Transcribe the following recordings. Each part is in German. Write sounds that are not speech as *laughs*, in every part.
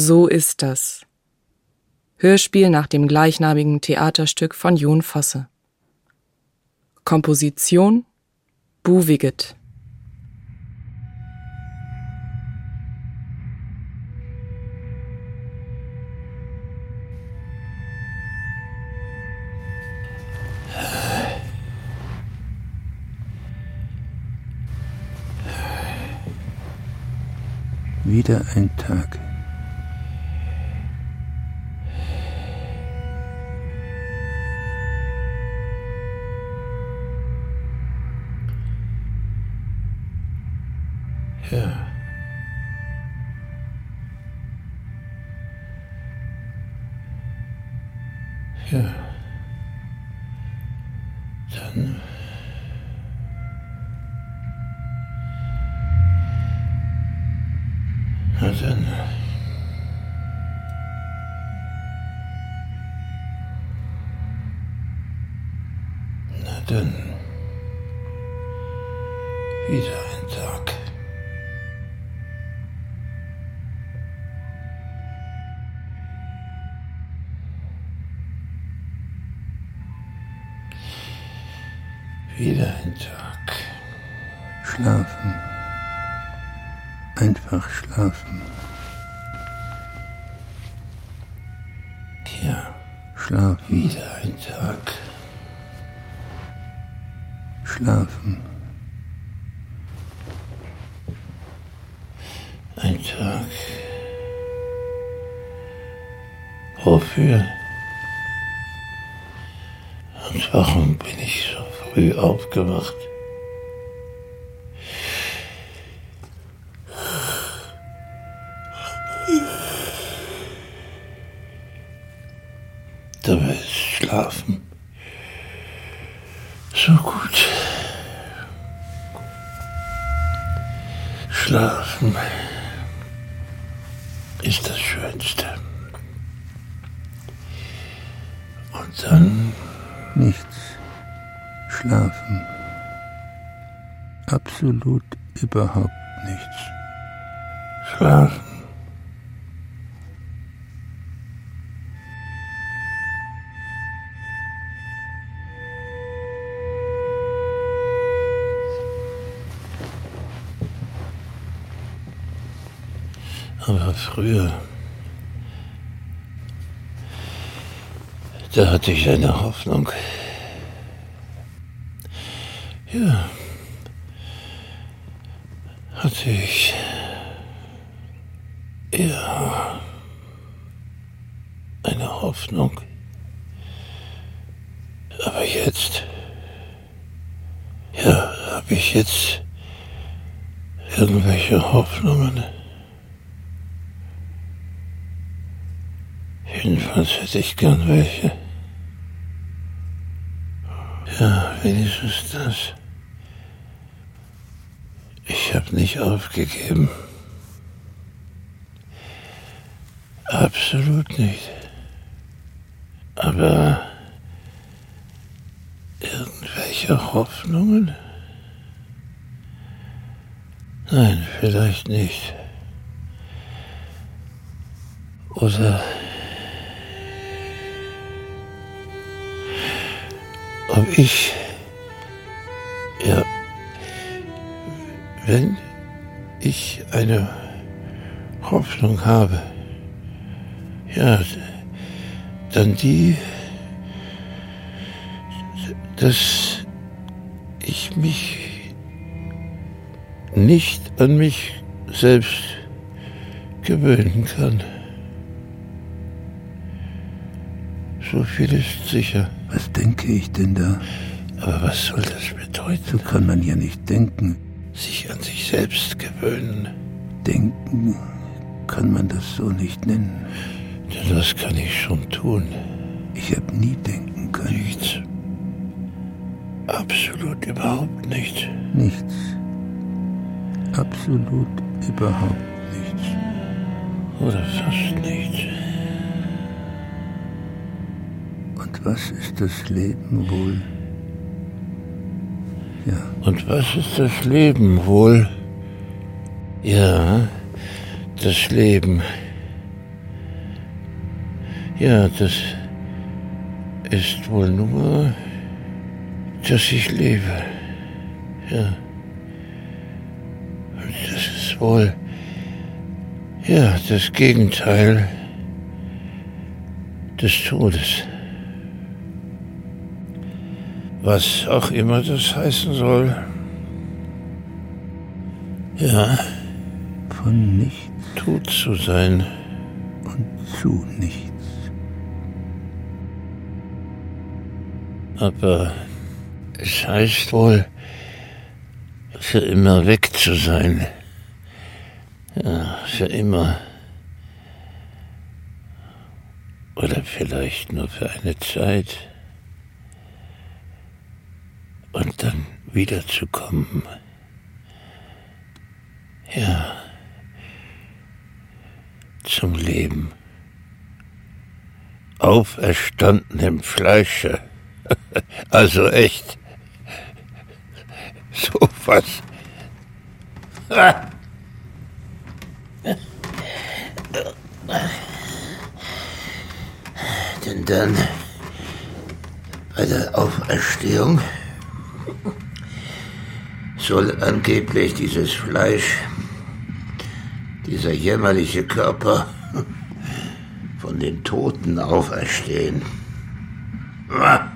So ist das. Hörspiel nach dem gleichnamigen Theaterstück von Jon Fosse. Komposition Buwiget. Wieder ein Tag. Tag. Wofür? Und warum bin ich so früh aufgewacht? Überhaupt nichts. schlafen. Aber früher, da hatte ich eine Hoffnung. Ja, hatte ich. Ja, eine Hoffnung. Aber jetzt, ja, habe ich jetzt irgendwelche Hoffnungen? Jedenfalls hätte ich gern welche. Ja, wenigstens das. Nicht aufgegeben. Absolut nicht. Aber irgendwelche Hoffnungen? Nein, vielleicht nicht. Oder ob ich, wenn ich eine Hoffnung habe, ja, dann die, dass ich mich nicht an mich selbst gewöhnen kann. So viel ist sicher. Was denke ich denn da? Aber was soll das So bedeuten? kann man ja nicht denken. Sich an sich selbst gewöhnen. Denken kann man das so nicht nennen. Denn das kann ich schon tun. Ich habe nie denken können. Nichts. Absolut überhaupt nicht. Nichts. Absolut überhaupt nichts. Oder fast nichts. Und was ist das Leben wohl? Ja, Und was ist das Leben wohl? Ja, das Leben. Ja, das ist wohl nur, dass ich lebe. Ja. Und das ist wohl, ja, das Gegenteil des Todes. Was auch immer das heißen soll. Ja. Von nichts. Tot zu sein. Und zu nichts. Aber es heißt wohl, für immer weg zu sein. Ja, für immer. Oder vielleicht nur für eine Zeit. Und dann wiederzukommen. Ja. Zum Leben. Auferstanden im Fleische. *laughs* Also echt. So was. *laughs* Denn dann bei der Auferstehung soll angeblich dieses Fleisch, dieser jämmerliche Körper *laughs* von den Toten auferstehen. *laughs*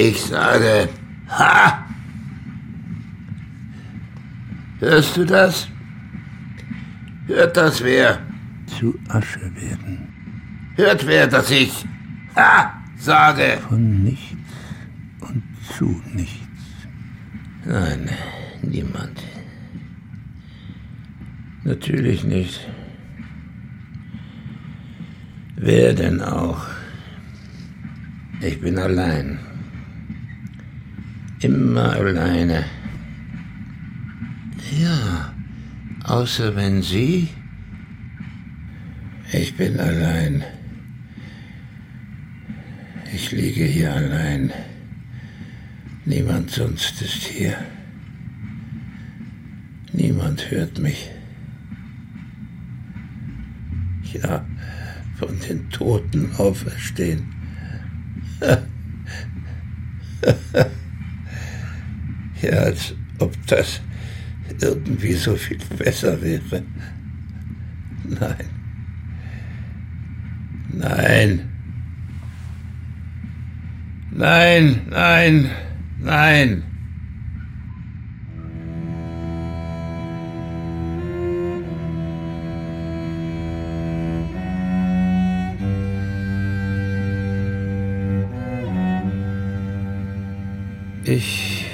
Ich sage, ha! Hörst du das? Hört das wer? Zu Asche werden. Hört wer, dass ich, ha, sage? Von nichts und zu nichts. Nein, niemand. Natürlich nicht. Wer denn auch? Ich bin allein. Immer alleine. Ja, außer wenn Sie. Ich bin allein. Ich liege hier allein. Niemand sonst ist hier. Niemand hört mich. Ja, von den Toten auferstehen. *laughs* ja, als ob das irgendwie so viel besser wäre. Nein. Nein. Nein, nein, nein. Ich.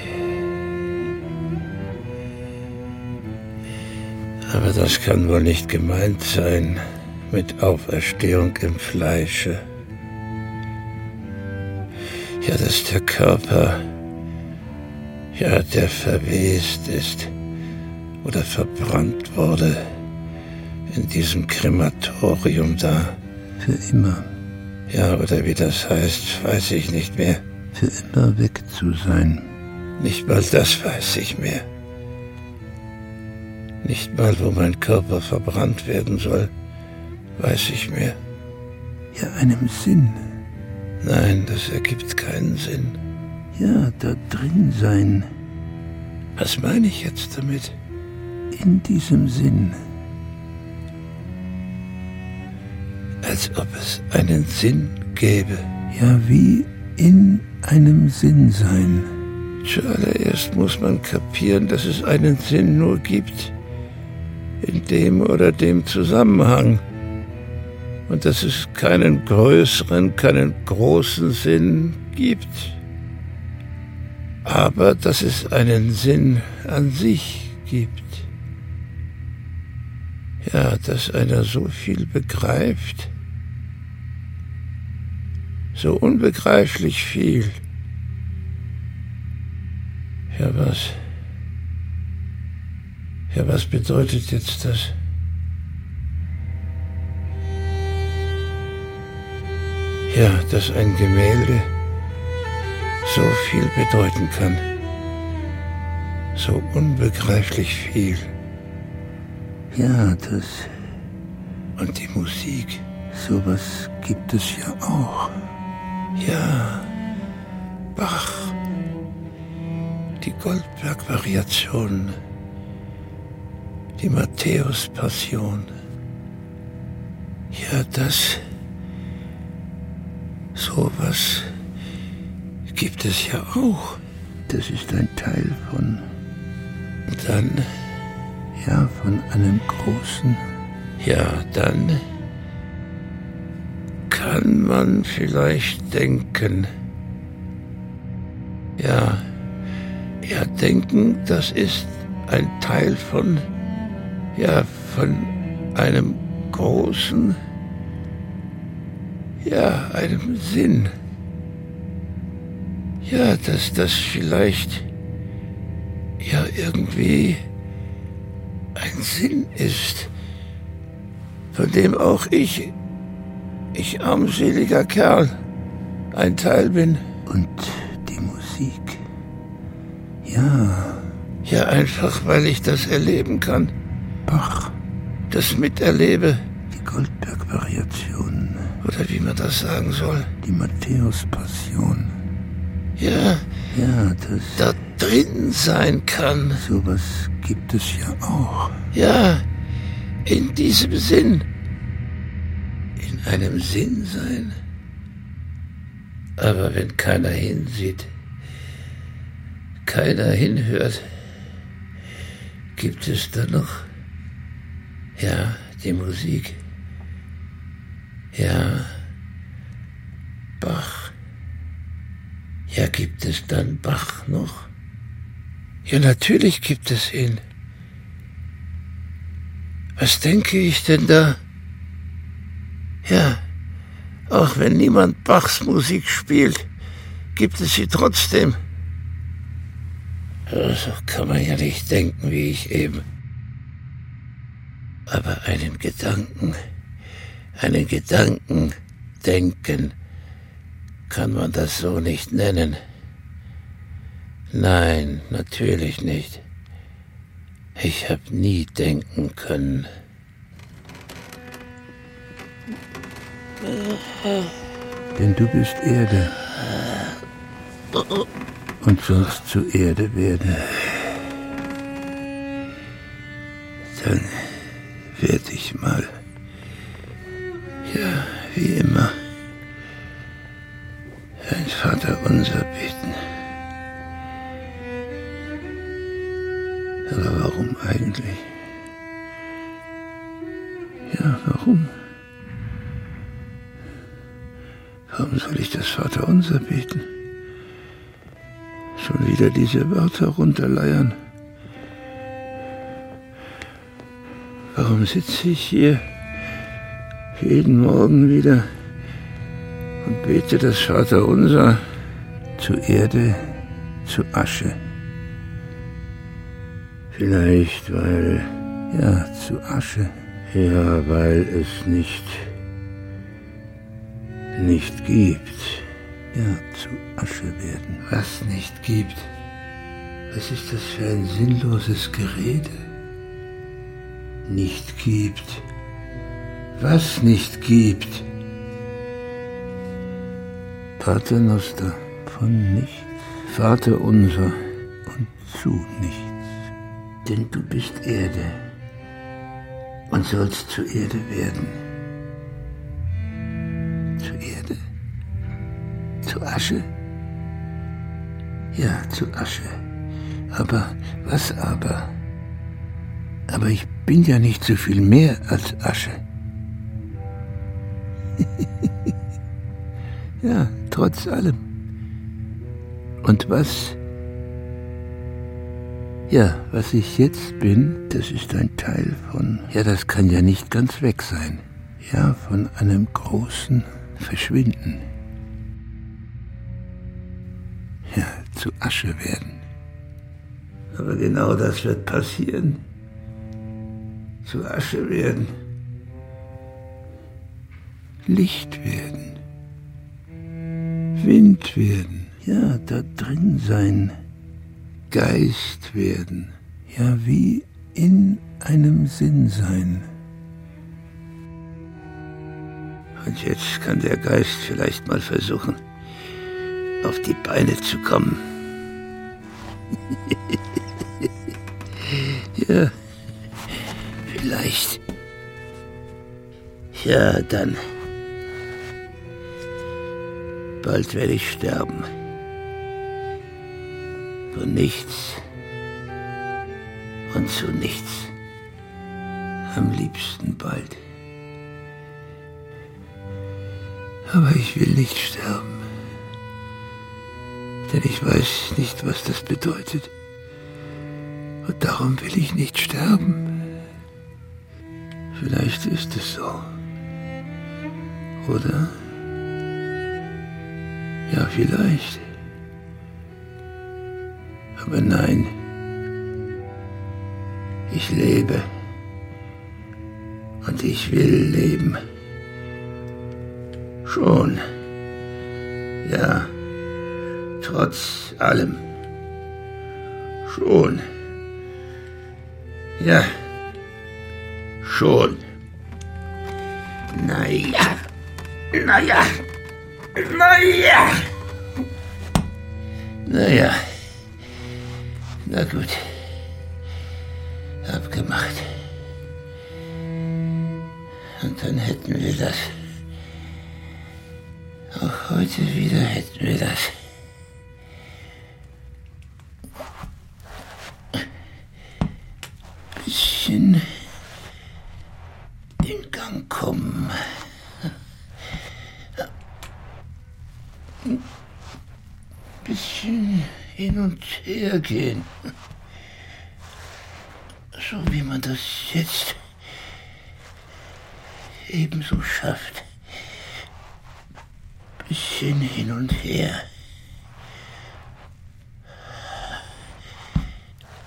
Aber das kann wohl nicht gemeint sein mit Auferstehung im Fleische. Ja, dass der Körper, ja, der verwest ist oder verbrannt wurde in diesem Krematorium da. Für immer. Ja, oder wie das heißt, weiß ich nicht mehr. Für immer weg zu sein. Nicht mal das weiß ich mehr. Nicht mal, wo mein Körper verbrannt werden soll, weiß ich mehr. Ja, einem Sinn. Nein, das ergibt keinen Sinn. Ja, da drin sein. Was meine ich jetzt damit? In diesem Sinn. Als ob es einen Sinn gäbe. Ja, wie in einem Sinn sein. Zuallererst muss man kapieren, dass es einen Sinn nur gibt. In dem oder dem Zusammenhang. Und dass es keinen größeren, keinen großen Sinn gibt. Aber dass es einen Sinn an sich gibt. Ja, dass einer so viel begreift. So unbegreiflich viel. Ja, was? Ja, was bedeutet jetzt das? Ja, dass ein Gemälde so viel bedeuten kann. So unbegreiflich viel. Ja, das. Und die Musik. Sowas gibt es ja auch. Ja, Bach. Die Goldberg-Variationen. Die Matthäus-Passion. Ja, das. Sowas gibt es ja auch. Das ist ein Teil von. Dann. Ja, von einem großen. Ja, dann kann man vielleicht denken. Ja, ja, denken, das ist ein Teil von, ja, von einem großen, ja, einem Sinn. Ja, dass das vielleicht ja irgendwie ein Sinn ist, von dem auch ich, ich armseliger Kerl, ein Teil bin. Und die Musik. Ja. Ja, einfach weil ich das erleben kann. Bach. Das miterlebe. Goldberg-Variationen. Oder wie man das sagen soll. Die Matthäus-Passion. Ja. Ja, das. Da drin sein kann. Sowas gibt es ja auch. Ja, in diesem Sinn. In einem Sinn sein. Aber wenn keiner hinsieht, keiner hinhört, gibt es dann noch, ja, die Musik. Ja, Bach. Ja, gibt es dann Bach noch? Ja, natürlich gibt es ihn. Was denke ich denn da? Ja, auch wenn niemand Bachs Musik spielt, gibt es sie trotzdem. So kann man ja nicht denken, wie ich eben. Aber einen Gedanken, einen Gedanken denken, kann man das so nicht nennen. Nein, natürlich nicht. Ich habe nie denken können. Denn du bist Erde und sollst zu Erde werden. Dann werde ich mal, ja, wie immer, ein Vater unser beten. Aber warum eigentlich? Ja, warum? Warum soll ich das Vater unser beten? Schon wieder diese Wörter runterleiern. Warum sitze ich hier jeden Morgen wieder und bete das Vater unser zu Erde, zu Asche? Vielleicht, weil. Ja, zu Asche. Ja, weil es nicht. nicht gibt. Ja, zu Asche werden. Was nicht gibt. Was ist das für ein sinnloses Gerede? Nicht gibt. Was nicht gibt. Pater Noster, von nichts. Vater unser und zu nichts. Denn du bist Erde und sollst zu Erde werden. Zu Erde? Zu Asche? Ja, zu Asche. Aber, was aber? Aber ich bin ja nicht so viel mehr als Asche. *laughs* ja, trotz allem. Und was? Ja, was ich jetzt bin, das ist ein Teil von, ja, das kann ja nicht ganz weg sein. Ja, von einem großen Verschwinden. Ja, zu Asche werden. Aber genau das wird passieren. Zu Asche werden. Licht werden. Wind werden. Ja, da drin sein. Geist werden. Ja, wie in einem Sinn sein. Und jetzt kann der Geist vielleicht mal versuchen, auf die Beine zu kommen. *laughs* ja, vielleicht. Ja, dann. Bald werde ich sterben. Von nichts und zu nichts. Am liebsten bald. Aber ich will nicht sterben. Denn ich weiß nicht, was das bedeutet. Und darum will ich nicht sterben. Vielleicht ist es so. Oder? Ja, vielleicht. Aber nein. Ich lebe. Und ich will leben. Schon. Ja. Trotz allem. Schon. Ja. Schon. Naja. Na gut. Abgemacht. Und dann hätten wir das. Auch heute wieder hätten wir das. Bisschen in Gang kommen. Bisschen hin und her gehen. So wie man das jetzt ebenso schafft. Bisschen hin und her.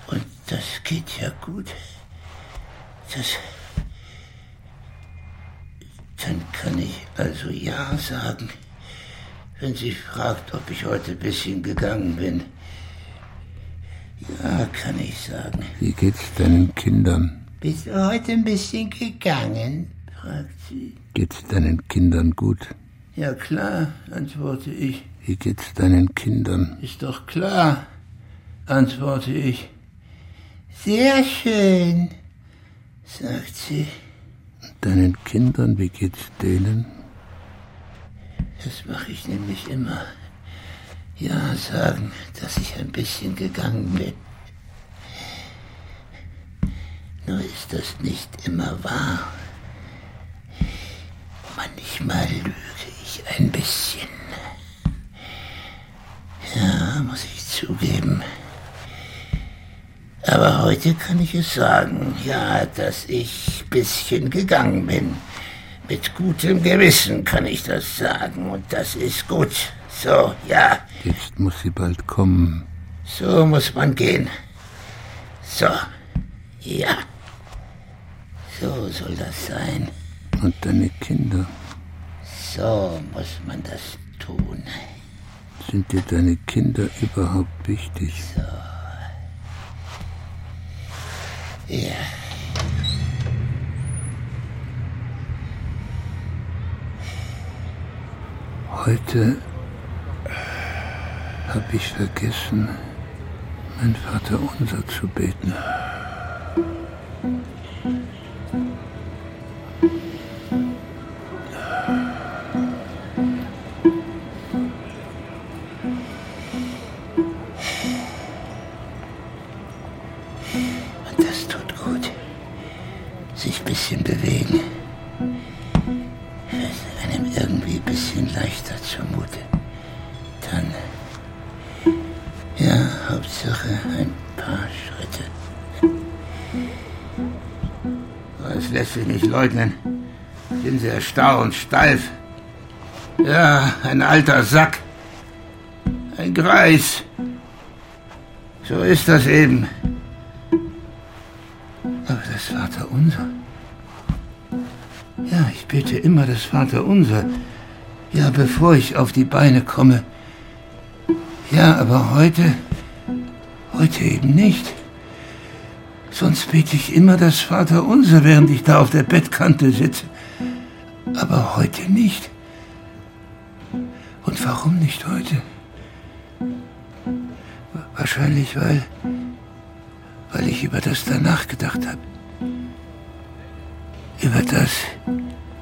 Und das geht ja gut. Das. Dann kann ich also Ja sagen, wenn sie fragt, ob ich heute ein bisschen gegangen bin. Kann ich sagen. Wie geht's deinen Kindern? Bist du heute ein bisschen gegangen? fragt sie. Geht's deinen Kindern gut? Ja klar, antworte ich. Wie geht's deinen Kindern? Ist doch klar, antworte ich. Sehr schön, sagt sie. Deinen Kindern, wie geht's denen? Das mache ich nämlich immer. Ja sagen, dass ich ein bisschen gegangen bin. Nur ist das nicht immer wahr. Manchmal lüge ich ein bisschen. Ja, muss ich zugeben. Aber heute kann ich es sagen, ja, dass ich ein bisschen gegangen bin. Mit gutem Gewissen kann ich das sagen und das ist gut. So, ja. Jetzt muss sie bald kommen. So muss man gehen. So, ja. So soll das sein. Und deine Kinder? So muss man das tun. Sind dir deine Kinder überhaupt wichtig? So. Ja. Heute habe ich vergessen, mein Vater unser zu beten. Leugnen. Bin sehr starr und steif. Ja, ein alter Sack. Ein Greis. So ist das eben. Aber das Vaterunser. Ja, ich bete immer das Vaterunser. Ja, bevor ich auf die Beine komme. Ja, aber heute. Heute eben nicht. Sonst bete ich immer das Vaterunser, während ich da auf der Bettkante sitze. Aber heute nicht. Und warum nicht heute? Wahrscheinlich, weil, weil ich über das da nachgedacht habe. Über das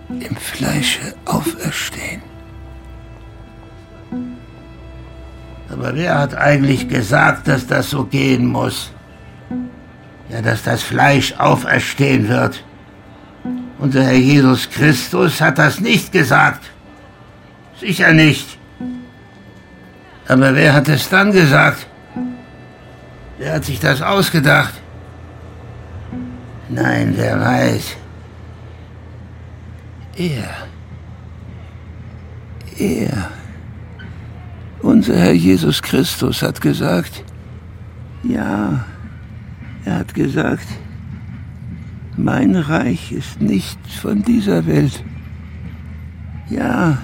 im Fleische auferstehen. Aber wer hat eigentlich gesagt, dass das so gehen muss? Ja, dass das Fleisch auferstehen wird. Unser Herr Jesus Christus hat das nicht gesagt. Sicher nicht. Aber wer hat es dann gesagt? Wer hat sich das ausgedacht? Nein, wer weiß. Er. Er. Unser Herr Jesus Christus hat gesagt, ja, er hat gesagt, mein Reich ist nicht von dieser Welt. Ja,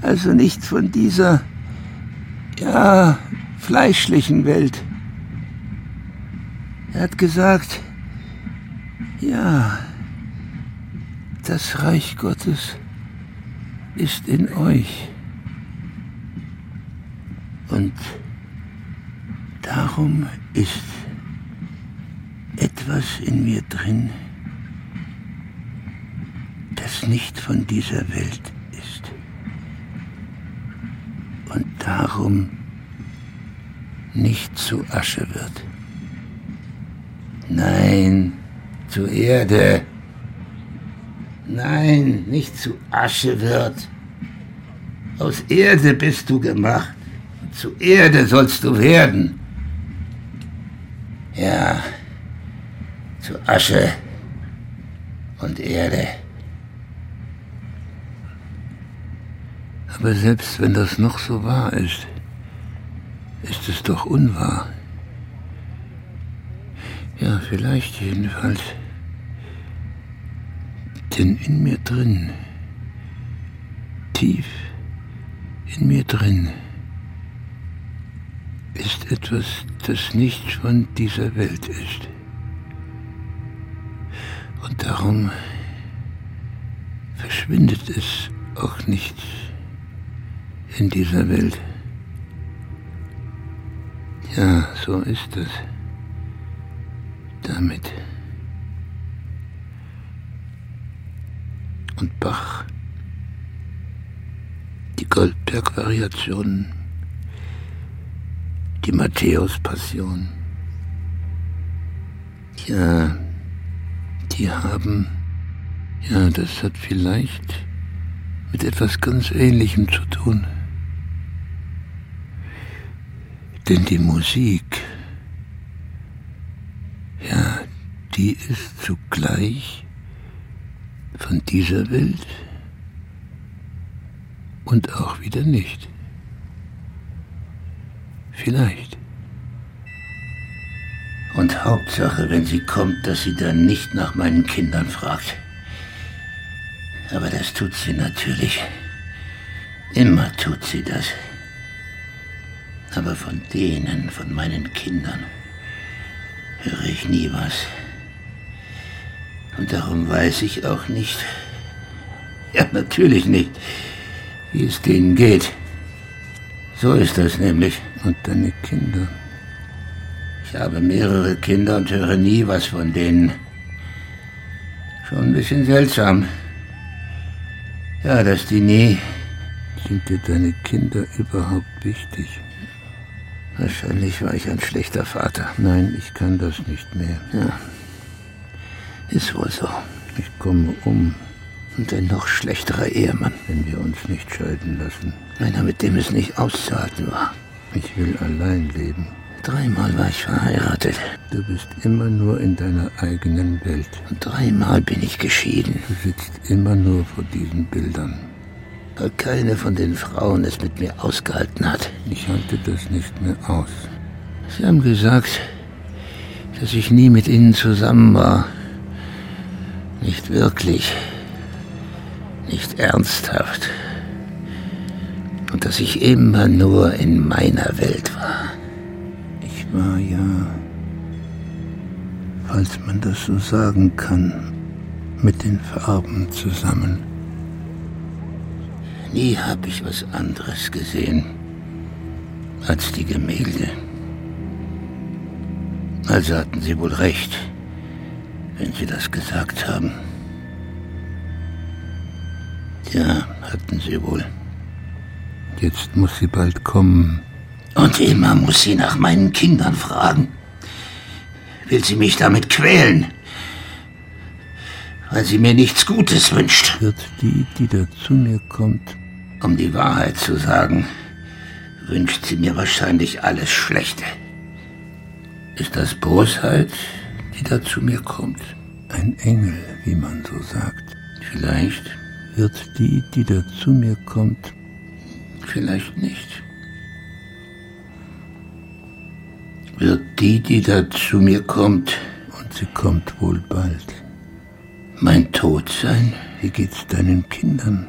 also nicht von dieser, ja, fleischlichen Welt. Er hat gesagt, ja, das Reich Gottes ist in euch. Und darum ist etwas in mir drin, das nicht von dieser Welt ist. Und darum nicht zu Asche wird. Nein, zu Erde. Nein, nicht zu Asche wird. Aus Erde bist du gemacht. Zu Erde sollst du werden. Ja, zu Asche und Erde. Aber selbst wenn das noch so wahr ist, ist es doch unwahr. Ja, vielleicht jedenfalls. Denn in mir drin, tief in mir drin, ist etwas, das nicht von dieser Welt ist. Und darum verschwindet es auch nicht in dieser Welt. Ja, so ist es damit. Und Bach, die Goldberg-Variationen, die Matthäus-Passion. Ja, die haben, ja, das hat vielleicht mit etwas ganz Ähnlichem zu tun. Denn die Musik, ja, die ist zugleich von dieser Welt und auch wieder nicht. Vielleicht. Und Hauptsache, wenn sie kommt, dass sie dann nicht nach meinen Kindern fragt. Aber das tut sie natürlich. Immer tut sie das. Aber von denen, von meinen Kindern, höre ich nie was. Und darum weiß ich auch nicht, ja natürlich nicht, wie es denen geht. So ist das nämlich. Und deine Kinder? Ich habe mehrere Kinder und höre nie was von denen. Schon ein bisschen seltsam. Ja, dass die nie. Sind dir deine Kinder überhaupt wichtig? Wahrscheinlich war ich ein schlechter Vater. Nein, ich kann das nicht mehr. Ja, ist wohl so. Ich komme um. Und ein noch schlechterer Ehemann, wenn wir uns nicht scheiden lassen. Einer, mit dem es nicht auszuhalten war. Ich will allein leben. Dreimal war ich verheiratet. Du bist immer nur in deiner eigenen Welt. Und dreimal bin ich geschieden. Du sitzt immer nur vor diesen Bildern. Weil keine von den Frauen es mit mir ausgehalten hat. Ich halte das nicht mehr aus. Sie haben gesagt, dass ich nie mit ihnen zusammen war. Nicht wirklich. Nicht ernsthaft. Und dass ich immer nur in meiner Welt war war ja falls man das so sagen kann, mit den Farben zusammen. Nie habe ich was anderes gesehen als die Gemälde. Also hatten Sie wohl recht, wenn Sie das gesagt haben. Ja, hatten Sie wohl. Jetzt muss sie bald kommen. Und immer muss sie nach meinen Kindern fragen. Will sie mich damit quälen? Weil sie mir nichts Gutes wünscht. Wird die, die da zu mir kommt, um die Wahrheit zu sagen, wünscht sie mir wahrscheinlich alles Schlechte. Ist das Bosheit, die da zu mir kommt? Ein Engel, wie man so sagt. Vielleicht wird die, die da zu mir kommt, vielleicht nicht. Wird die, die da zu mir kommt, und sie kommt wohl bald, mein Tod sein? Wie geht's deinen Kindern?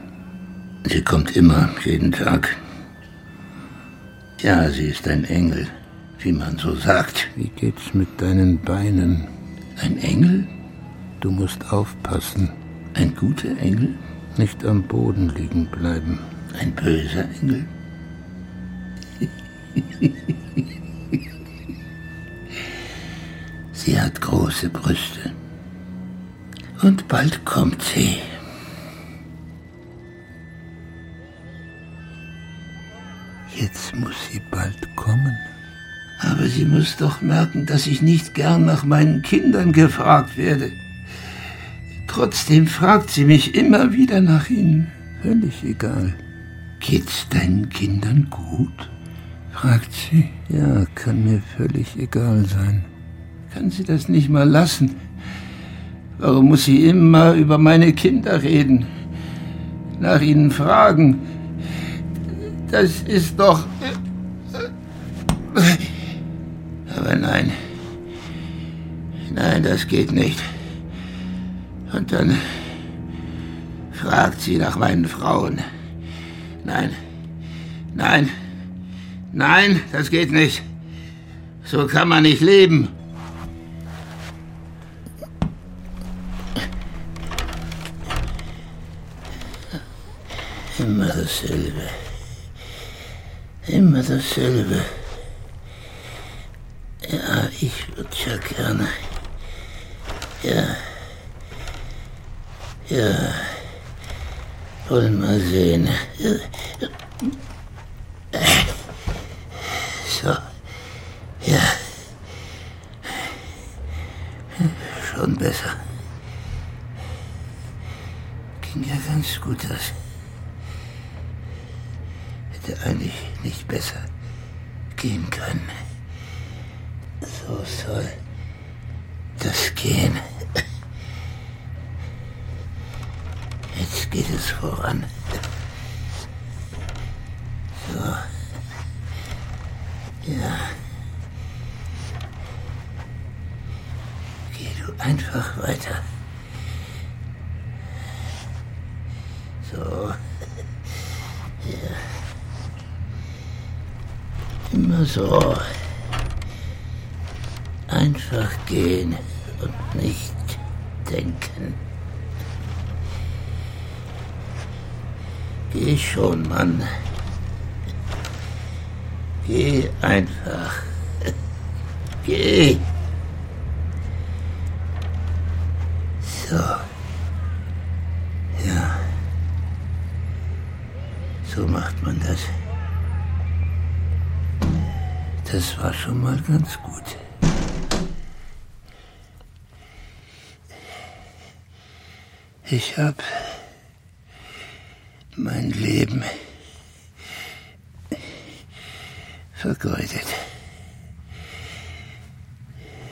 Sie kommt immer, jeden Tag. Ja, sie ist ein Engel, wie man so sagt. Wie geht's mit deinen Beinen? Ein Engel? Du musst aufpassen. Ein guter Engel? Nicht am Boden liegen bleiben. Ein böser Engel? *laughs* sie hat große Brüste. Und bald kommt sie. Jetzt muss sie bald kommen. Aber sie muss doch merken, dass ich nicht gern nach meinen Kindern gefragt werde. Trotzdem fragt sie mich immer wieder nach ihnen. Völlig egal. Geht's deinen Kindern gut? fragt sie. Ja, kann mir völlig egal sein. Kann sie das nicht mal lassen? Warum muss sie immer über meine Kinder reden? Nach ihnen fragen? Das ist doch... Aber nein. Nein, das geht nicht. Und dann fragt sie nach meinen Frauen. Nein, nein, nein, das geht nicht. So kann man nicht leben. Dasselbe. Immer dasselbe. Ja, ich würde ja gerne. Ja. Ja. Wollen mal sehen. So. Ja. Schon besser. Ging ja ganz gut das. Hätte eigentlich nicht besser gehen können. So soll das gehen. Jetzt geht es voran. So. Ja. Geh du einfach weiter. So. Ja. Immer so. Einfach gehen und nicht denken. Geh schon, Mann. Geh einfach. Geh. So. Ja. So macht man das. Das war schon mal ganz gut. Ich hab mein Leben vergeudet.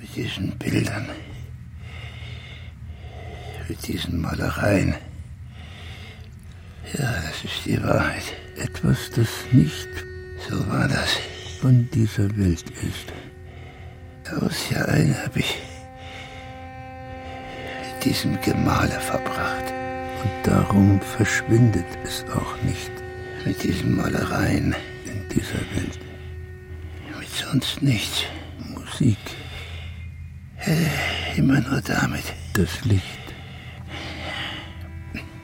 Mit diesen Bildern, mit diesen Malereien. Ja, das ist die Wahrheit. Etwas, das nicht, so war das, von dieser Welt ist. Aus Jahr ein habe ich mit diesem Gemale verbracht. Und darum verschwindet es auch nicht mit diesen Malereien in dieser Welt. Mit sonst nichts. Musik. Immer nur damit. Das Licht.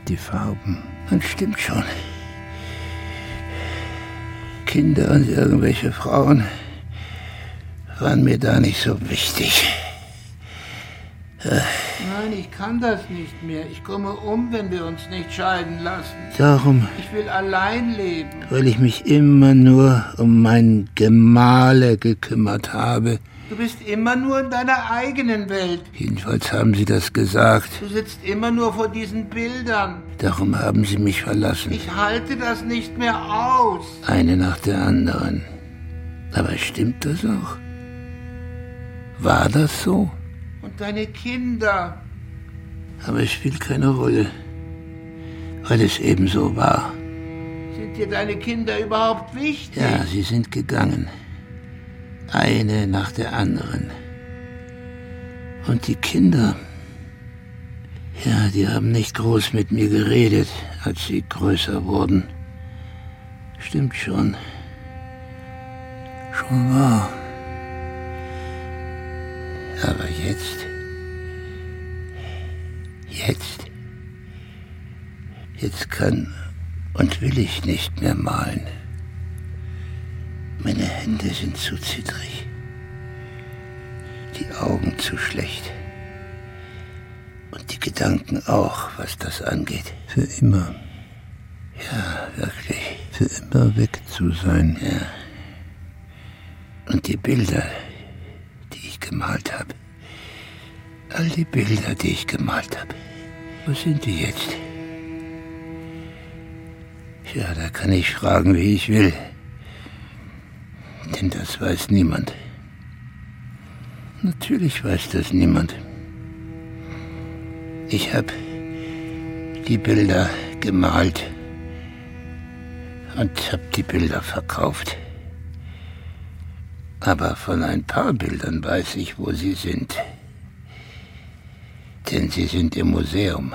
Die Farben. Und stimmt schon. Kinder und irgendwelche Frauen waren mir da nicht so wichtig. Nein, ich kann das nicht mehr. Ich komme um, wenn wir uns nicht scheiden lassen. Darum. Ich will allein leben. Weil ich mich immer nur um mein Gemahle gekümmert habe. Du bist immer nur in deiner eigenen Welt. Jedenfalls haben sie das gesagt. Du sitzt immer nur vor diesen Bildern. Darum haben sie mich verlassen. Ich halte das nicht mehr aus. Eine nach der anderen. Aber stimmt das auch? War das so? Und deine Kinder. Aber es spielt keine Rolle, weil es eben so war. Sind dir deine Kinder überhaupt wichtig? Ja, sie sind gegangen. Eine nach der anderen. Und die Kinder, ja, die haben nicht groß mit mir geredet, als sie größer wurden. Stimmt schon. Schon wahr. Aber jetzt, jetzt, jetzt kann und will ich nicht mehr malen. Meine Hände sind zu zittrig, die Augen zu schlecht und die Gedanken auch, was das angeht. Für immer. Ja, wirklich. Für immer weg zu sein. Ja. Und die Bilder, gemalt habe. All die Bilder, die ich gemalt habe. Wo sind die jetzt? Ja, da kann ich fragen, wie ich will. Denn das weiß niemand. Natürlich weiß das niemand. Ich habe die Bilder gemalt und habe die Bilder verkauft. Aber von ein paar Bildern weiß ich, wo sie sind. Denn sie sind im Museum.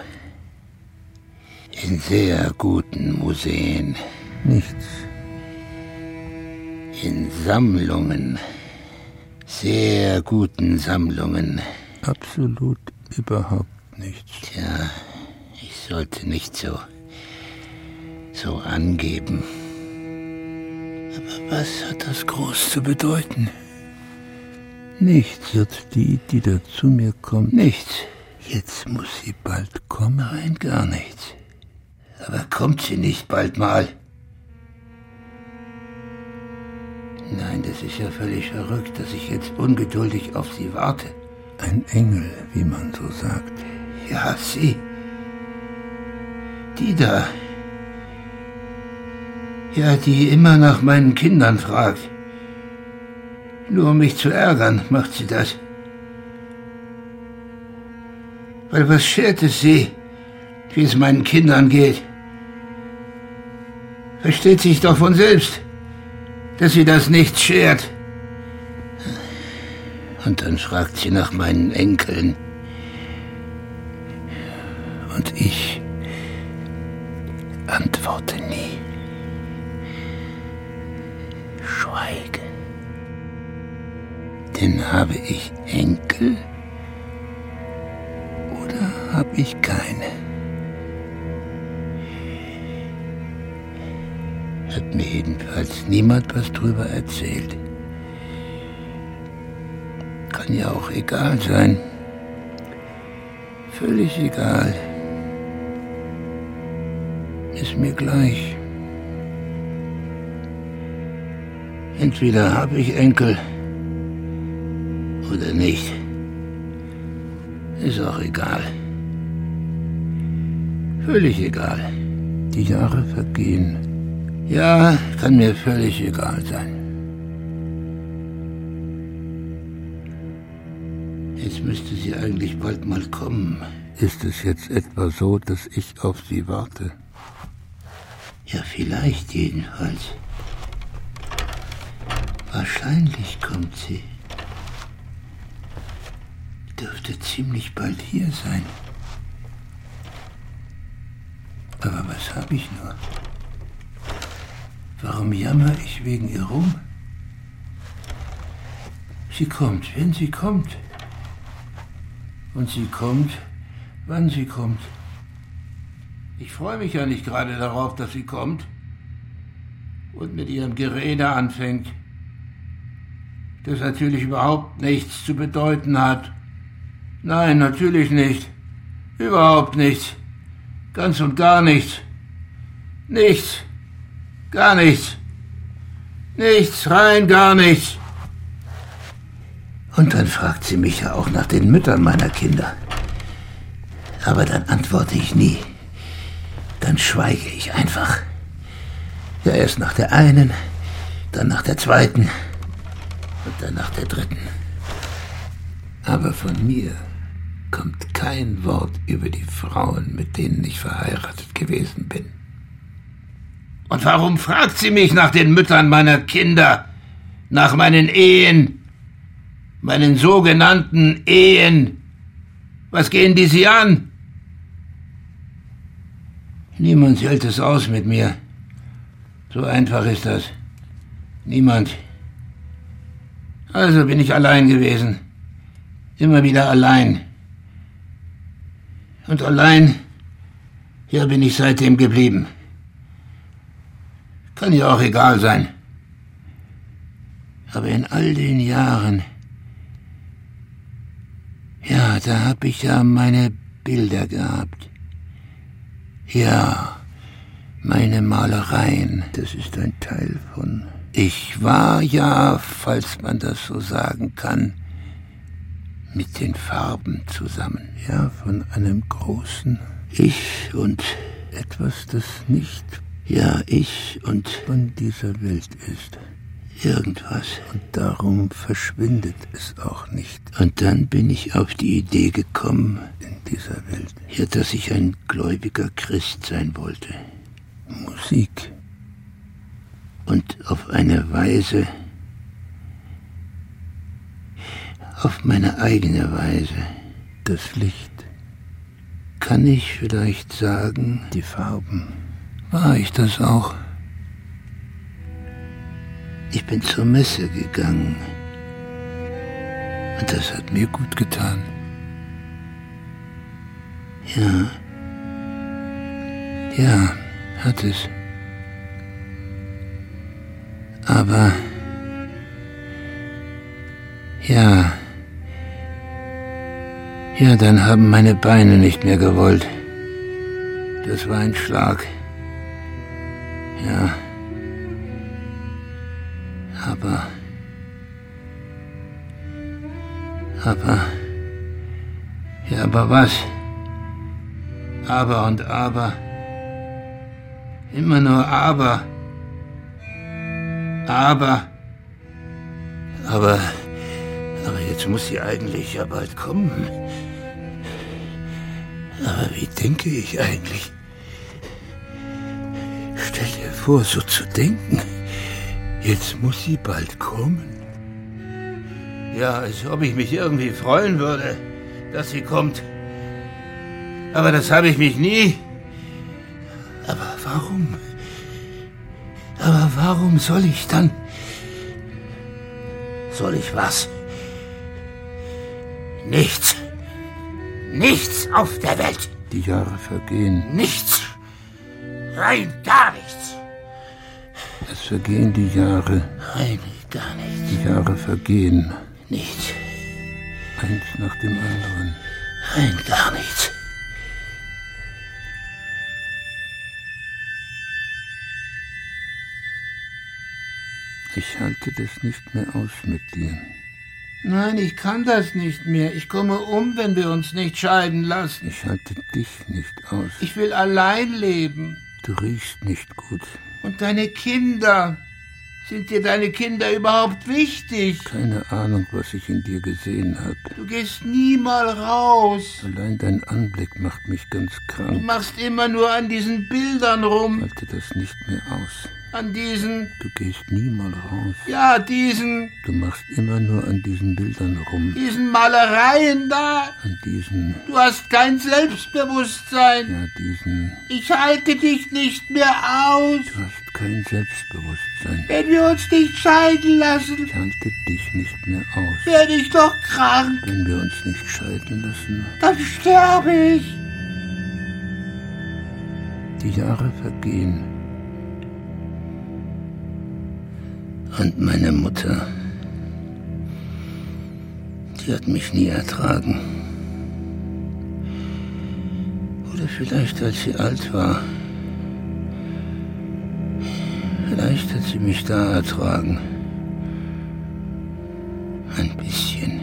In sehr guten Museen. Nichts. In Sammlungen. Sehr guten Sammlungen. Absolut überhaupt nichts. Tja, ich sollte nicht so. so angeben. Aber was hat das groß zu bedeuten? Nichts wird die, die da zu mir kommt. Nichts. Jetzt muss sie bald kommen. Nein, gar nichts. Aber kommt sie nicht bald mal? Nein, das ist ja völlig verrückt, dass ich jetzt ungeduldig auf sie warte. Ein Engel, wie man so sagt. Ja, sie. Die da. Ja, die immer nach meinen Kindern fragt. Nur um mich zu ärgern, macht sie das. Weil was schert es sie, wie es meinen Kindern geht? Versteht sich doch von selbst, dass sie das nicht schert. Und dann fragt sie nach meinen Enkeln. Und ich Denn habe ich Enkel oder habe ich keine? Hat mir jedenfalls niemand was drüber erzählt. Kann ja auch egal sein. Völlig egal. Ist mir gleich. Entweder habe ich Enkel oder nicht. Ist auch egal. Völlig egal. Die Jahre vergehen. Ja, kann mir völlig egal sein. Jetzt müsste sie eigentlich bald mal kommen. Ist es jetzt etwa so, dass ich auf sie warte? Ja, vielleicht jedenfalls. Wahrscheinlich kommt sie. Dürfte ziemlich bald hier sein. Aber was habe ich nur? Warum jammer ich wegen ihr rum? Sie kommt, wenn sie kommt. Und sie kommt, wann sie kommt. Ich freue mich ja nicht gerade darauf, dass sie kommt und mit ihrem Gerede anfängt, das natürlich überhaupt nichts zu bedeuten hat. Nein, natürlich nicht. Überhaupt nichts. Ganz und gar nichts. Nichts. Gar nichts. Nichts, rein gar nichts. Und dann fragt sie mich ja auch nach den Müttern meiner Kinder. Aber dann antworte ich nie. Dann schweige ich einfach. Ja, erst nach der einen, dann nach der zweiten und dann nach der dritten. Aber von mir kommt kein Wort über die Frauen, mit denen ich verheiratet gewesen bin. Und warum fragt sie mich nach den Müttern meiner Kinder, nach meinen Ehen, meinen sogenannten Ehen? Was gehen die sie an? Niemand hält es aus mit mir. So einfach ist das. Niemand. Also bin ich allein gewesen. Immer wieder allein. Und allein, hier bin ich seitdem geblieben. Kann ja auch egal sein. Aber in all den Jahren, ja, da hab ich ja meine Bilder gehabt. Ja, meine Malereien, das ist ein Teil von. Ich war ja, falls man das so sagen kann, mit den Farben zusammen, ja, von einem großen Ich und etwas, das nicht, ja, ich und von dieser Welt ist. Irgendwas. Und darum verschwindet es auch nicht. Und dann bin ich auf die Idee gekommen, in dieser Welt, ja, dass ich ein gläubiger Christ sein wollte. Musik. Und auf eine Weise, auf meine eigene Weise, das Licht. Kann ich vielleicht sagen, die Farben. War ich das auch? Ich bin zur Messe gegangen. Und das hat mir gut getan. Ja. Ja hat es. Aber ja, ja, dann haben meine Beine nicht mehr gewollt. Das war ein Schlag. Ja. Aber. Aber. Ja, aber was? Aber und aber. Immer nur aber. Aber. Aber. Aber jetzt muss sie eigentlich ja bald kommen. Aber wie denke ich eigentlich? Stell dir vor, so zu denken. Jetzt muss sie bald kommen. Ja, als ob ich mich irgendwie freuen würde, dass sie kommt. Aber das habe ich mich nie. Aber warum? Aber warum soll ich dann... Soll ich was? Nichts. Nichts auf der Welt. Die Jahre vergehen. Nichts. Rein gar nichts. Es vergehen die Jahre. Rein gar nichts. Die Jahre vergehen. Nichts. Eins nach dem anderen. Rein gar nichts. Ich halte das nicht mehr aus mit dir. Nein, ich kann das nicht mehr. Ich komme um, wenn wir uns nicht scheiden lassen. Ich halte dich nicht aus. Ich will allein leben. Du riechst nicht gut. Und deine Kinder. Sind dir deine Kinder überhaupt wichtig? Keine Ahnung, was ich in dir gesehen habe. Du gehst nie mal raus. Allein dein Anblick macht mich ganz krank. Du machst immer nur an diesen Bildern rum. Halte das nicht mehr aus. An diesen. Du gehst nie mal raus. Ja, diesen. Du machst immer nur an diesen Bildern rum. Diesen Malereien da. An diesen. Du hast kein Selbstbewusstsein. Ja, diesen. Ich halte dich nicht mehr aus. Du hast kein Selbstbewusstsein. Wenn wir uns nicht scheiden lassen, Ich halte dich nicht mehr aus. werde ich doch krank. Wenn wir uns nicht scheiden lassen, Dann sterbe ich. die Jahre vergehen. Und meine Mutter, die hat mich nie ertragen. Oder vielleicht, als sie alt war. Vielleicht hat sie mich da ertragen. Ein bisschen.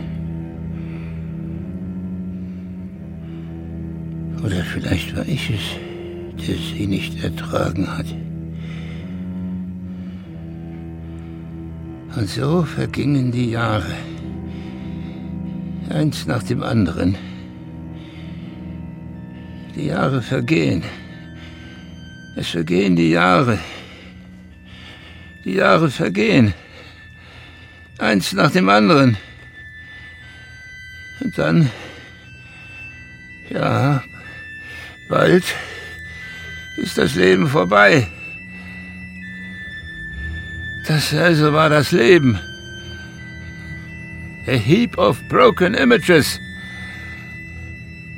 Oder vielleicht war ich es, der sie nicht ertragen hat. Und so vergingen die Jahre. Eins nach dem anderen. Die Jahre vergehen. Es vergehen die Jahre. Die Jahre vergehen. Eins nach dem anderen. Und dann, ja, bald ist das Leben vorbei. Das also war das Leben. A heap of broken images.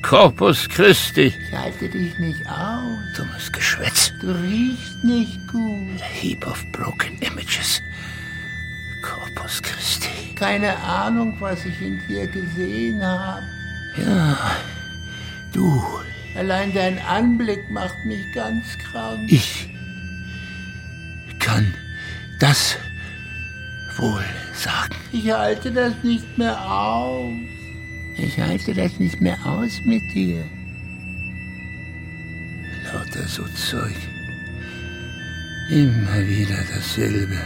Corpus Christi. Ich halte dich nicht aus. Dummes Geschwätz. Du riechst nicht gut. A heap of broken images. Corpus Christi. Keine Ahnung, was ich in dir gesehen habe. Ja, du, Allein dein Anblick macht mich ganz krank. ich kann das wohl sagen. Ich halte das nicht mehr aus. Ich halte das nicht mehr aus mit dir. Lauter so Zeug. Immer wieder dasselbe.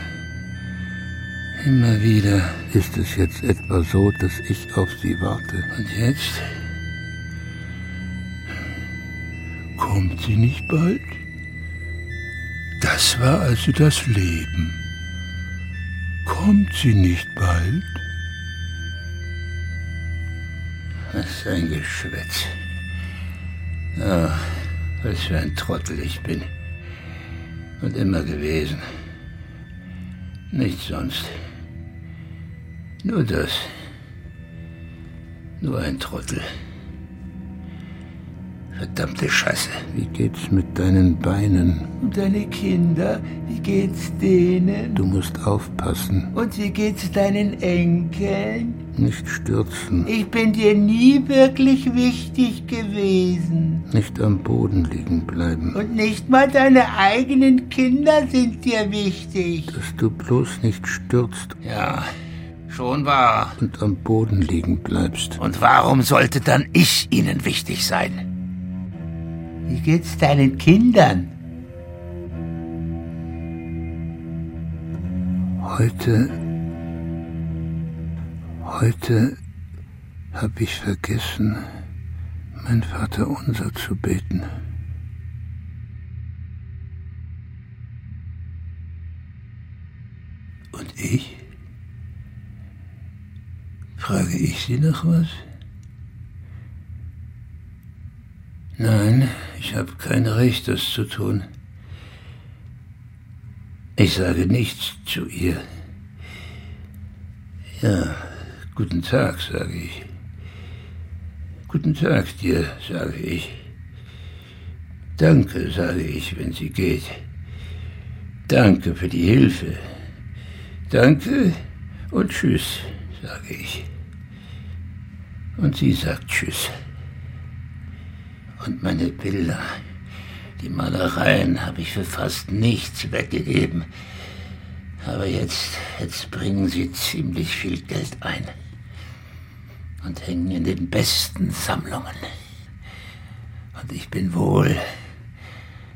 Immer wieder ist es jetzt etwa so, dass ich auf sie warte. Und jetzt? Kommt sie nicht bald? Das war also das Leben. Kommt sie nicht bald? Was für ein Geschwätz. Ja, was für ein Trottel ich bin. Und immer gewesen. Nichts sonst. Nur das. Nur ein Trottel. Verdammte Scheiße. Wie geht's mit deinen Beinen? Und deine Kinder, wie geht's denen? Du musst aufpassen. Und wie geht's deinen Enkeln? Nicht stürzen. Ich bin dir nie wirklich wichtig gewesen. Nicht am Boden liegen bleiben. Und nicht mal deine eigenen Kinder sind dir wichtig. Dass du bloß nicht stürzt Ja, schon wahr. und am Boden liegen bleibst. Und warum sollte dann ich Ihnen wichtig sein? Wie geht's deinen Kindern? Heute, heute habe ich vergessen, mein Vater unser zu beten. Und ich? Frage ich Sie noch was? Nein, ich habe kein Recht, das zu tun. Ich sage nichts zu ihr. Ja, guten Tag, sage ich. Guten Tag dir, sage ich. Danke, sage ich, wenn sie geht. Danke für die Hilfe. Danke und tschüss, sage ich. Und sie sagt tschüss. Und meine Bilder, die Malereien habe ich für fast nichts weggegeben. Aber jetzt, jetzt bringen sie ziemlich viel Geld ein. Und hängen in den besten Sammlungen. Und ich bin wohl,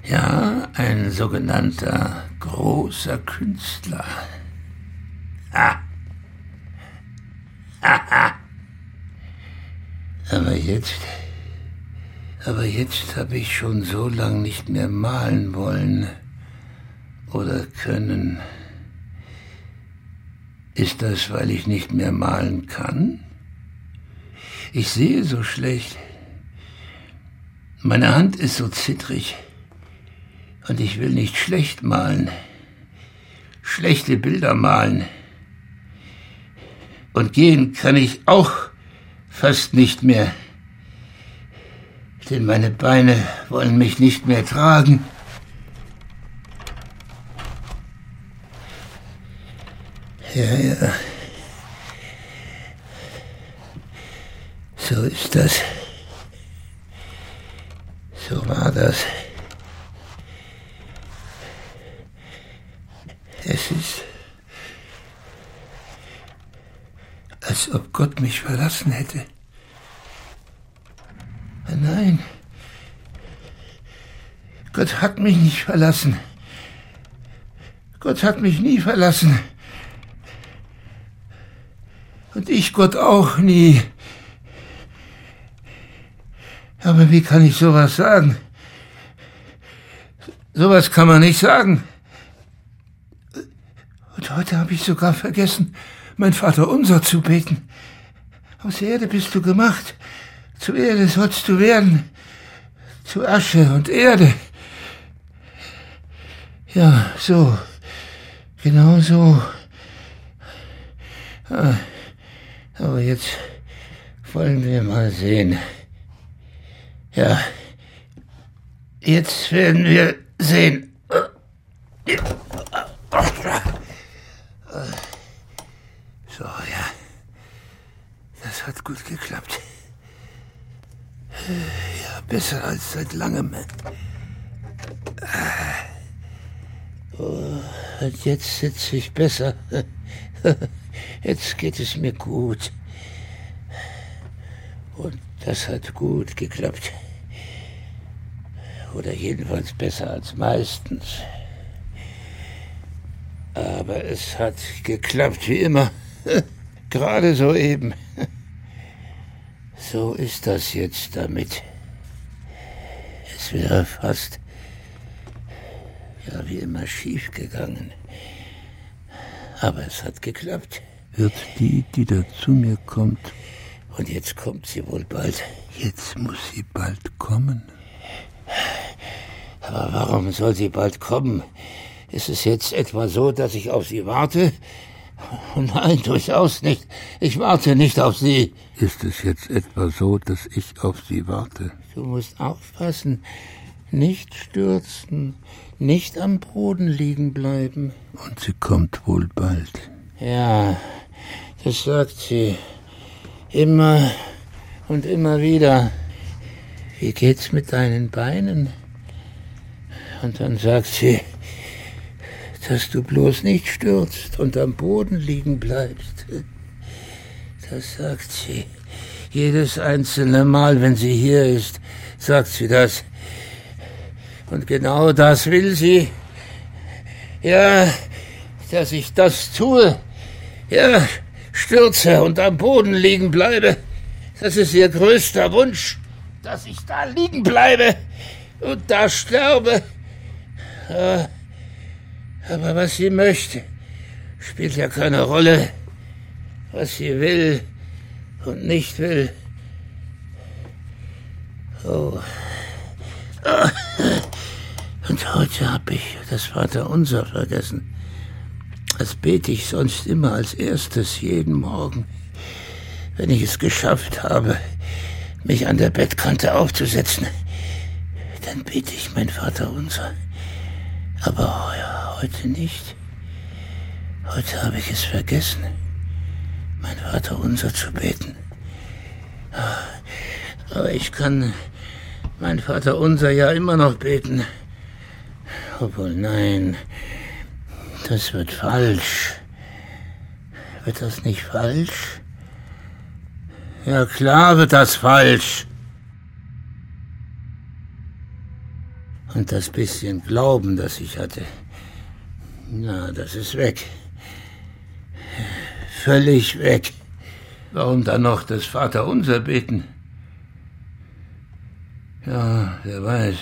ja, ein sogenannter großer Künstler. Ha! Haha! Aber jetzt, aber jetzt habe ich schon so lang nicht mehr malen wollen oder können. Ist das, weil ich nicht mehr malen kann? Ich sehe so schlecht. Meine Hand ist so zittrig. Und ich will nicht schlecht malen, schlechte Bilder malen. Und gehen kann ich auch fast nicht mehr, denn meine Beine wollen mich nicht mehr tragen. Ja, ja. So ist das. So war das. Es ist, als ob Gott mich verlassen hätte. Nein, Gott hat mich nicht verlassen. Gott hat mich nie verlassen. Und ich Gott auch nie. Aber wie kann ich sowas sagen? Sowas kann man nicht sagen. Und heute habe ich sogar vergessen, mein Vater unser zu beten. Aus Erde bist du gemacht. Zu Erde sollst du werden. Zu Asche und Erde. Ja, so. Genau so. Ah. Aber jetzt wollen wir mal sehen. Ja, jetzt werden wir sehen. So, ja. Das hat gut geklappt. Ja, besser als seit langem. Und jetzt sitze ich besser. *laughs* Jetzt geht es mir gut. Und das hat gut geklappt. Oder jedenfalls besser als meistens. Aber es hat geklappt wie immer. *laughs* Gerade so eben. So ist das jetzt damit. Es wäre fast ja wie immer schief gegangen. Aber es hat geklappt. Wird die, die da zu mir kommt. Und jetzt kommt sie wohl bald. Jetzt muss sie bald kommen. Aber warum soll sie bald kommen? Ist es jetzt etwa so, dass ich auf sie warte? *laughs* Nein, durchaus nicht. Ich warte nicht auf sie. Ist es jetzt etwa so, dass ich auf sie warte? Du musst aufpassen. Nicht stürzen, nicht am Boden liegen bleiben. Und sie kommt wohl bald. Ja, das sagt sie. Immer und immer wieder. Wie geht's mit deinen Beinen? Und dann sagt sie, dass du bloß nicht stürzt und am Boden liegen bleibst. Das sagt sie. Jedes einzelne Mal, wenn sie hier ist, sagt sie das. Und genau das will sie. Ja, dass ich das tue. Ja, stürze und am Boden liegen bleibe. Das ist ihr größter Wunsch, dass ich da liegen bleibe und da sterbe. Aber was sie möchte, spielt ja keine Rolle. Was sie will und nicht will. Oh. Und heute habe ich das Vaterunser vergessen. Das bete ich sonst immer als erstes jeden Morgen, wenn ich es geschafft habe, mich an der Bettkante aufzusetzen. Dann bete ich mein Vaterunser. Aber heute nicht. Heute habe ich es vergessen, mein Vaterunser zu beten. Aber ich kann mein Vaterunser ja immer noch beten. Obwohl, nein, das wird falsch. Wird das nicht falsch? Ja, klar wird das falsch. Und das bisschen Glauben, das ich hatte, na, das ist weg. Völlig weg. Warum dann noch das Vaterunser beten? Ja, wer weiß.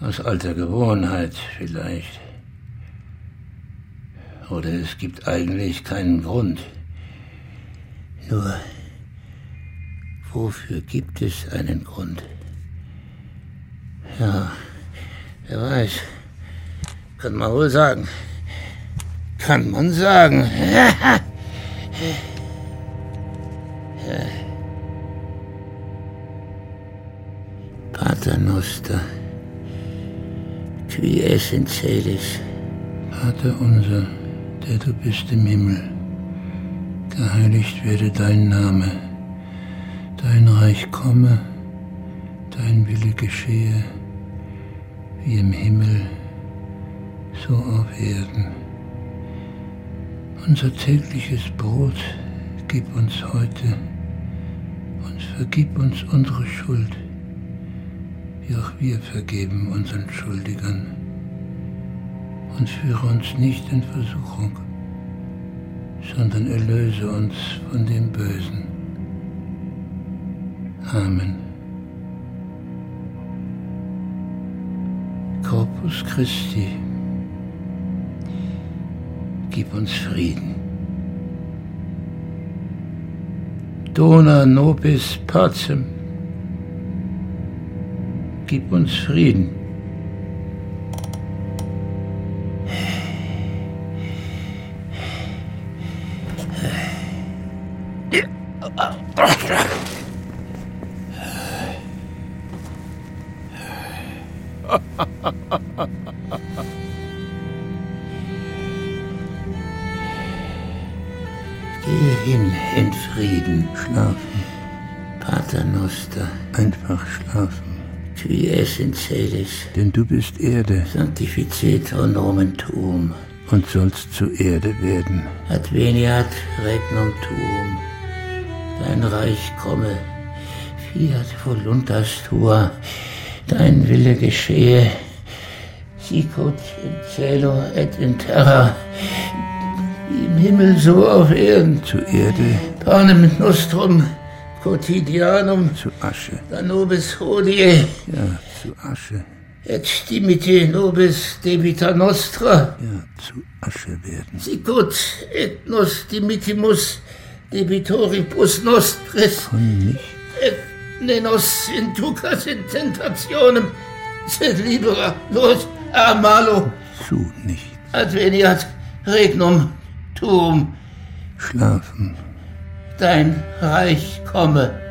Aus alter Gewohnheit vielleicht. Oder es gibt eigentlich keinen Grund. Nur, wofür gibt es einen Grund? Ja, Wer weiß. Kann man wohl sagen. Kann man sagen. *laughs* Pater Noster, qui es in celis. Vater unser, der du bist im Himmel, geheiligt werde dein Name, dein Reich komme, dein Wille geschehe, wie im Himmel, so auf Erden. Unser tägliches Brot gib uns heute und vergib uns unsere Schuld, wie auch wir vergeben unseren Schuldigern. Und führe uns nicht in Versuchung, sondern erlöse uns von dem Bösen. Amen. Corpus Christi, gib uns Frieden. Dona nobis pacem, gib uns Frieden. Celis. denn du bist Erde Sanctificetur nomen tuum, und sollst zu Erde werden. adveniat regnum tuum. Dein Reich komme, fiat voluntas tua, dein Wille geschehe, sicut in cielo et in terra, wie im Himmel so auf Erden. Zu Erde, Panem nostrum quotidianum zu Asche, da nobis hodie, ja, zu Asche, et dimite nobis debita nostra, ja, zu Asche werden. sicut et nos dimitimus debitoribus nostris, Von nicht, et ne nos inducas in tentationem, sed libera nos a malo, zu nicht, adveniat regnum tuum, schlafen, dein Reich komme.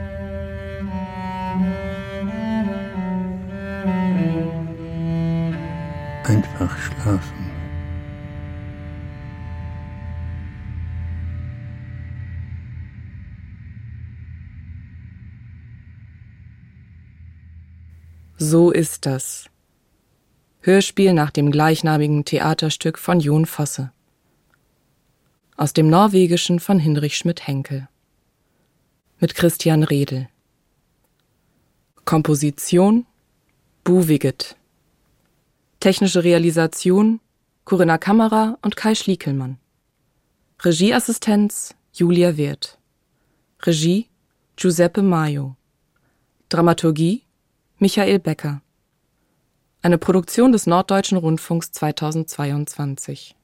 einfach schlafen. So ist das. Hörspiel nach dem gleichnamigen Theaterstück von Jon Fosse. Aus dem Norwegischen von Hinrich Schmidt-Henkel. Mit Christian Redl. Komposition Buwiget. Technische Realisation Corinna Kammerer und Kai Schliekelmann. Regieassistenz Julia Wirth. Regie Giuseppe Maio. Dramaturgie Michael Becker. Eine Produktion des Norddeutschen Rundfunks 2022.